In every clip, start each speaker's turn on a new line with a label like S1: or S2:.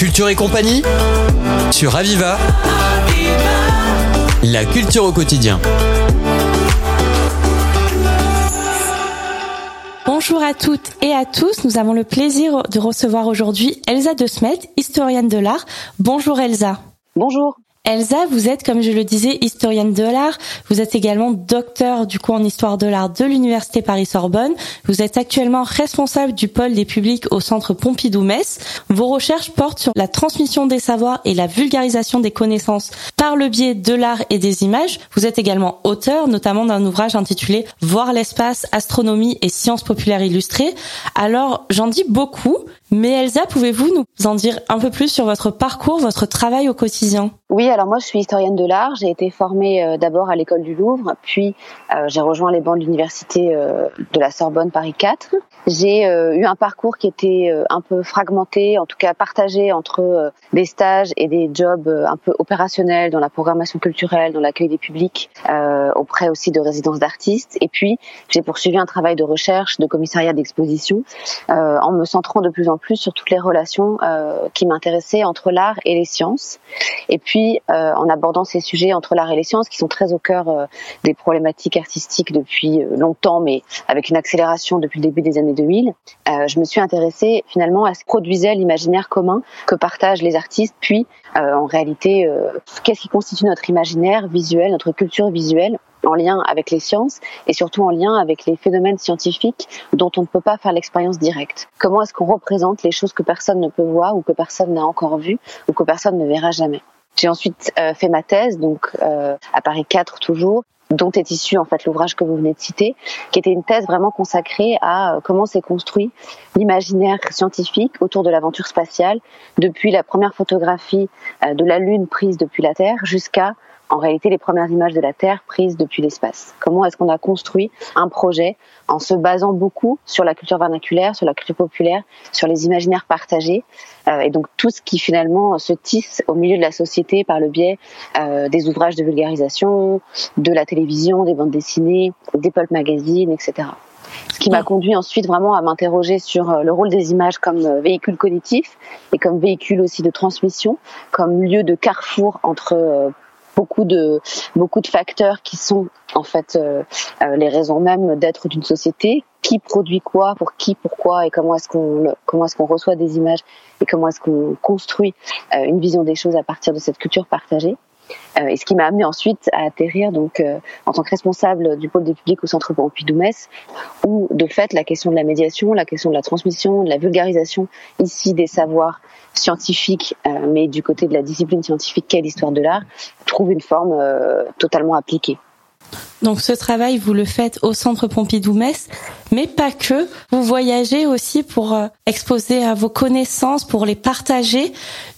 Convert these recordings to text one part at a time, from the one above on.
S1: Culture et compagnie sur Aviva. La culture au quotidien.
S2: Bonjour à toutes et à tous. Nous avons le plaisir de recevoir aujourd'hui Elsa De Smet, historienne de l'art. Bonjour Elsa.
S3: Bonjour.
S2: Elsa, vous êtes, comme je le disais, historienne de l'art. Vous êtes également docteur du coup en histoire de l'art de l'université Paris-Sorbonne. Vous êtes actuellement responsable du pôle des publics au centre Pompidou-Metz. Vos recherches portent sur la transmission des savoirs et la vulgarisation des connaissances par le biais de l'art et des images. Vous êtes également auteur, notamment d'un ouvrage intitulé Voir l'espace, astronomie et sciences populaires illustrées. Alors, j'en dis beaucoup, mais Elsa, pouvez-vous nous en dire un peu plus sur votre parcours, votre travail au quotidien?
S3: Oui, alors moi je suis historienne de l'art. J'ai été formée euh, d'abord à l'école du Louvre, puis euh, j'ai rejoint les bancs de l'université euh, de la Sorbonne Paris 4. J'ai eu un parcours qui était un peu fragmenté, en tout cas partagé entre des stages et des jobs un peu opérationnels dans la programmation culturelle, dans l'accueil des publics, auprès aussi de résidences d'artistes. Et puis j'ai poursuivi un travail de recherche, de commissariat d'exposition, en me centrant de plus en plus sur toutes les relations qui m'intéressaient entre l'art et les sciences. Et puis euh, en abordant ces sujets entre l'art et les sciences qui sont très au cœur euh, des problématiques artistiques depuis euh, longtemps, mais avec une accélération depuis le début des années 2000. je me suis intéressée finalement à ce que produisait l'imaginaire commun que partagent les artistes, puis en réalité, qu'est-ce qui constitue notre imaginaire visuel, notre culture visuelle en lien avec les sciences et surtout en lien avec les phénomènes scientifiques dont on ne peut pas faire l'expérience directe. Comment est-ce qu'on représente les choses que personne ne peut voir ou que personne n'a encore vues ou que personne ne verra jamais? J'ai ensuite euh, fait ma thèse, donc euh, à Paris 4 toujours, dont est issu en fait l'ouvrage que vous venez de citer, qui était une thèse vraiment consacrée à euh, comment s'est construit l'imaginaire scientifique autour de l'aventure spatiale, depuis la première photographie de la Lune prise depuis la Terre jusqu'à en réalité les premières images de la Terre prises depuis l'espace. Comment est-ce qu'on a construit un projet en se basant beaucoup sur la culture vernaculaire, sur la culture populaire, sur les imaginaires partagés, euh, et donc tout ce qui finalement se tisse au milieu de la société par le biais euh, des ouvrages de vulgarisation, de la télévision, des bandes dessinées, des pulp magazines, etc. Ce qui m'a conduit ensuite vraiment à m'interroger sur euh, le rôle des images comme véhicule cognitif et comme véhicule aussi de transmission, comme lieu de carrefour entre beaucoup de beaucoup de facteurs qui sont en fait euh, euh, les raisons mêmes d'être d'une société. Qui produit quoi, pour qui, pourquoi, et comment est-ce qu'on comment est-ce qu'on reçoit des images et comment est-ce qu'on construit euh, une vision des choses à partir de cette culture partagée. Euh, et ce qui m'a amené ensuite à atterrir donc euh, en tant que responsable du pôle des publics au Centre Pompidou-Metz, où de fait la question de la médiation, la question de la transmission, de la vulgarisation ici des savoirs scientifiques, euh, mais du côté de la discipline scientifique qu'est l'histoire de l'art, trouve une forme totalement appliquée.
S2: Donc ce travail, vous le faites au Centre Pompidou-Metz, mais pas que. Vous voyagez aussi pour exposer à vos connaissances, pour les partager.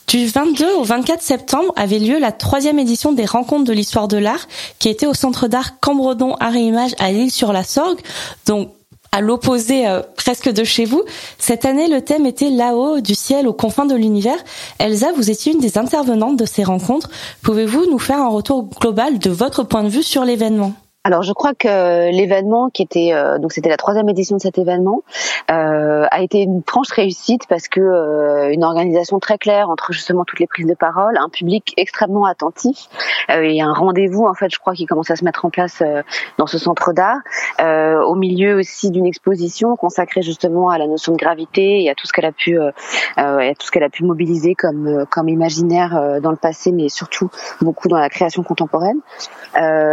S2: Du 22 au 24 septembre avait lieu la troisième édition des Rencontres de l'Histoire de l'Art, qui était au Centre d'Art Cambredon Art et Images à l'île-sur-la-Sorgue. Donc, à l'opposé euh, presque de chez vous. Cette année, le thème était là-haut du ciel aux confins de l'univers. Elsa, vous étiez une des intervenantes de ces rencontres. Pouvez-vous nous faire un retour global de votre point de vue sur l'événement?
S3: Alors je crois que l'événement qui était euh, donc c'était la troisième édition de cet événement euh, a été une franche réussite parce que euh, une organisation très claire entre justement toutes les prises de parole, un public extrêmement attentif et un rendez-vous en fait je crois qui commence à se mettre en place dans ce centre d'art au milieu aussi d'une exposition consacrée justement à la notion de gravité et à tout ce qu'elle a pu à tout ce qu'elle a pu mobiliser comme comme imaginaire dans le passé mais surtout beaucoup dans la création contemporaine.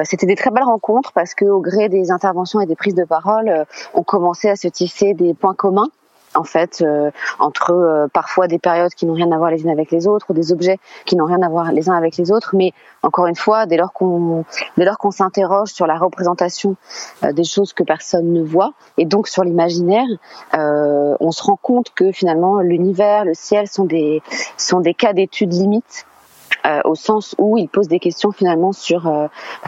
S3: c'était des très belles rencontres parce que au gré des interventions et des prises de parole, euh, on commençait à se tisser des points communs en fait euh, entre euh, parfois des périodes qui n'ont rien à voir les unes avec les autres ou des objets qui n'ont rien à voir les uns avec les autres. Mais encore une fois dès lors qu'on dès lors qu'on s'interroge sur la représentation des choses que personne ne voit et donc sur l'imaginaire on se rend compte que finalement l'univers le ciel sont des sont des cas d'études limites au sens où il pose des questions finalement sur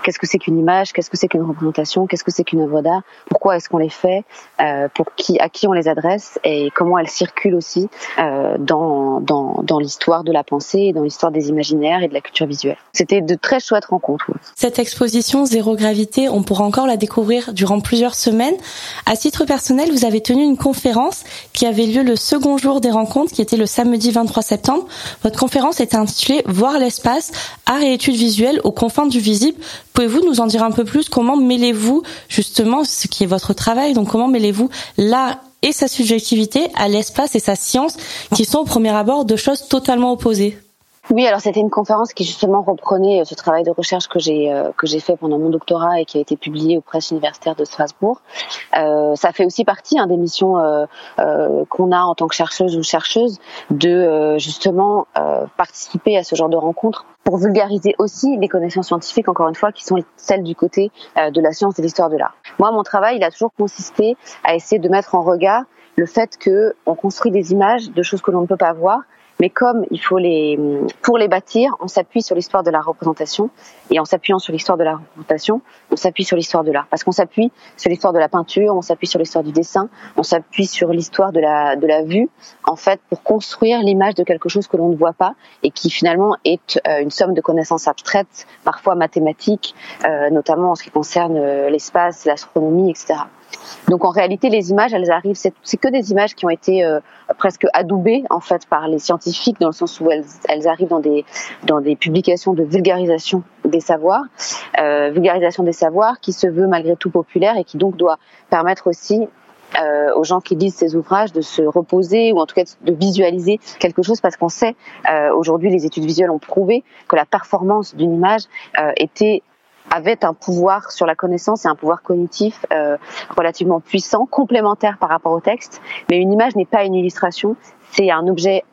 S3: qu'est-ce que c'est qu'une image, qu'est-ce que c'est qu'une représentation, qu'est-ce que c'est qu'une œuvre d'art, pourquoi est-ce qu'on les fait, pour qui, à qui on les adresse et comment elles circulent aussi dans, dans, dans l'histoire de la pensée et dans l'histoire des imaginaires et de la culture visuelle. C'était de très chouettes rencontres.
S2: Cette exposition Zéro Gravité, on pourra encore la découvrir durant plusieurs semaines. À titre personnel, vous avez tenu une conférence qui avait lieu le second jour des rencontres, qui était le samedi 23 septembre. Votre conférence était intitulée Voir l'espace, art et études visuelles aux confins du visible. Pouvez-vous nous en dire un peu plus? Comment mêlez-vous justement ce qui est votre travail? Donc comment mêlez-vous l'art et sa subjectivité à l'espace et sa science, qui sont au premier abord deux choses totalement opposées?
S3: Oui, alors c'était une conférence qui justement reprenait euh, ce travail de recherche que j'ai euh, que j'ai fait pendant mon doctorat et qui a été publié aux presses universitaires de Strasbourg. Euh, ça fait aussi partie hein, des missions euh, euh, qu'on a en tant que chercheuse ou chercheuse de justement participer à ce genre de rencontres pour vulgariser aussi les connaissances scientifiques, encore une fois, qui sont celles du côté de la science et de l'histoire de l'art. Moi, mon travail, il a toujours consisté à essayer de mettre en regard le fait que on construit des images de choses que l'on ne peut pas voir mais comme il faut les, pour les bâtir, on s'appuie sur l'histoire de la représentation. Et en s'appuyant sur l'histoire de la représentation, on s'appuie sur l'histoire de l'art. Parce qu'on s'appuie sur l'histoire de la peinture, on s'appuie sur l'histoire du dessin, on s'appuie sur l'histoire de la, de la vue, en fait, pour construire l'image de quelque chose que l'on ne voit pas et qui finalement est euh, une somme de connaissances abstraites, parfois mathématiques, euh, notamment en ce qui concerne euh, l'espace, l'astronomie, etc. Donc en réalité, les images, elles arrivent, c'est que des images qui ont été euh, presque adoubées en fait par les scientifiques, dans le sens où elles, arrivent dans des dans des publications de vulgarisation des savoirs, euh, vulgarisation des savoirs qui se veut malgré tout populaire et qui donc doit permettre aussi euh, aux gens qui lisent ces ouvrages de se reposer ou en tout cas de visualiser quelque chose parce qu'on sait aujourd'hui les études visuelles ont prouvé que la performance d'une image était avait un pouvoir sur la connaissance et un pouvoir cognitif euh, relativement puissant, complémentaire par rapport au texte. Mais une image n'est pas une illustration, c'est un objet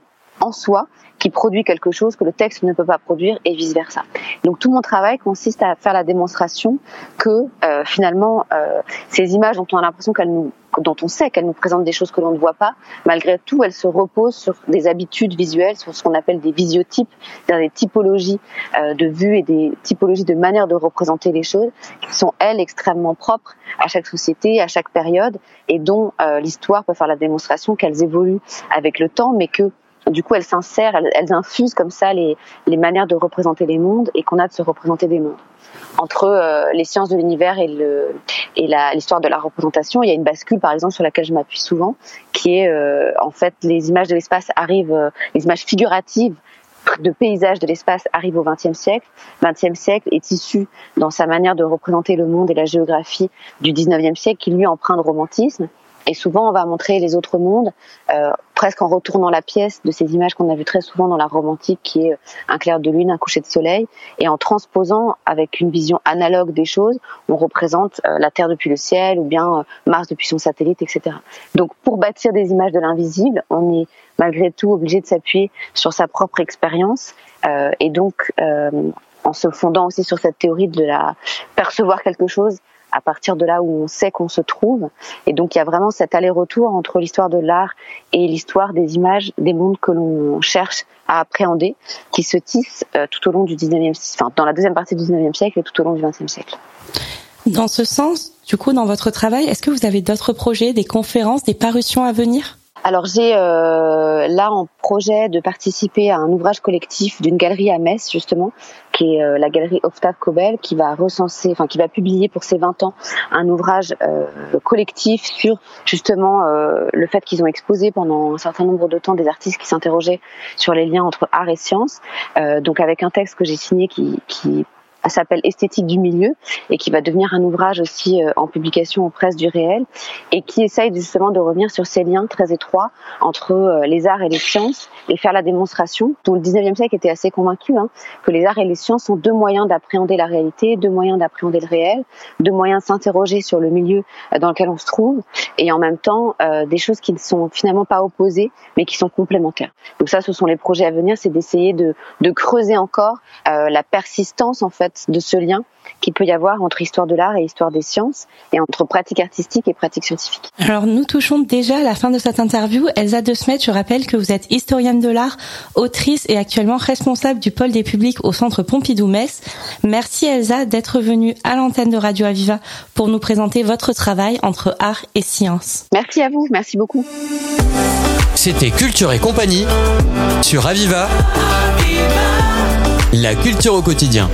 S3: en soi qui produit quelque chose que le texte ne peut pas produire et vice versa. Donc tout mon travail consiste à faire la démonstration que euh, finalement euh, ces images dont on a l'impression qu'elles nous dont on sait qu'elles nous présentent des choses que l'on ne voit pas, malgré tout, elles se reposent sur des habitudes visuelles, sur ce qu'on appelle des visiotypes, c'est-à-dire des typologies euh, de vue et des typologies de manière de représenter les choses, qui sont, elles, extrêmement propres à chaque société, à chaque période, et dont euh, l'histoire peut faire la démonstration qu'elles évoluent avec le temps, mais que du coup, elles s'insèrent, elles, infusent comme ça les, manières de représenter les mondes et qu'on a de se représenter des mondes entre euh, les sciences de l'univers et l'histoire de la représentation. Il y a une bascule, par exemple, sur laquelle je m'appuie souvent, qui est euh, en fait les images de l'espace arrivent, euh, les images figuratives de paysages de l'espace arrivent au XXe siècle. Le XXe siècle est issu dans sa manière de représenter le monde et la géographie du XIXe siècle, qui lui emprunte de romantisme. Et souvent, on va montrer les autres mondes, euh, presque en retournant la pièce de ces images qu'on a vues très souvent dans la romantique, qui est un clair de lune, un coucher de soleil, et en transposant avec une vision analogue des choses, on représente euh, la Terre depuis le ciel ou bien euh, Mars depuis son satellite, etc. Donc, pour bâtir des images de l'invisible, on est malgré tout obligé de s'appuyer sur sa propre expérience, euh, et donc en se fondant aussi sur cette théorie de la percevoir quelque chose à partir de là où on sait qu'on se trouve. Et donc il y a vraiment cet aller-retour entre l'histoire de l'art et l'histoire des images des mondes que l'on cherche à appréhender, qui se tissent euh, tout au long du 19e, enfin dans la deuxième partie du 19e siècle et tout au long du 20e siècle.
S2: Dans ce sens, du coup, dans votre travail, est-ce que vous avez d'autres projets, des conférences, des parutions à venir?
S3: Alors j'ai euh, là en projet de participer à un ouvrage collectif d'une galerie à Metz justement, qui est euh, la galerie Octave Cobel, qui va recenser, enfin qui va publier pour ses 20 ans un ouvrage euh, collectif sur justement le fait qu'ils ont exposé pendant un certain nombre de temps des artistes qui s'interrogeaient sur les liens entre art et science. donc avec un texte que j'ai signé qui, qui s'appelle Esthétique du milieu et qui va devenir un ouvrage aussi euh, en publication aux presses du réel et qui essaye justement de revenir sur ces liens très étroits entre euh, les arts et les sciences et faire la démonstration, dont le 19e siècle était assez convaincu, hein, que les arts et les sciences sont deux moyens d'appréhender la réalité, deux moyens d'appréhender le réel, deux moyens de s'interroger sur le milieu euh, dans lequel on se trouve et en même temps des choses qui ne sont finalement pas opposées mais qui sont complémentaires. Donc ça, ce sont les projets à venir, c'est d'essayer de, de creuser encore la persistance en fait fait de ce lien qu'il peut y avoir entre histoire de l'art et histoire des sciences et entre pratique artistique et pratique scientifique.
S2: Alors nous touchons déjà à la fin de cette interview. Elsa De Smet, je rappelle que vous êtes historienne de l'art, autrice et actuellement responsable du pôle des publics au centre Pompidou-Metz. Merci Elsa d'être venue à l'antenne de Radio Aviva pour nous présenter votre travail entre art et science.
S3: Merci à vous, merci beaucoup.
S1: C'était Culture et compagnie sur Aviva. La culture au quotidien.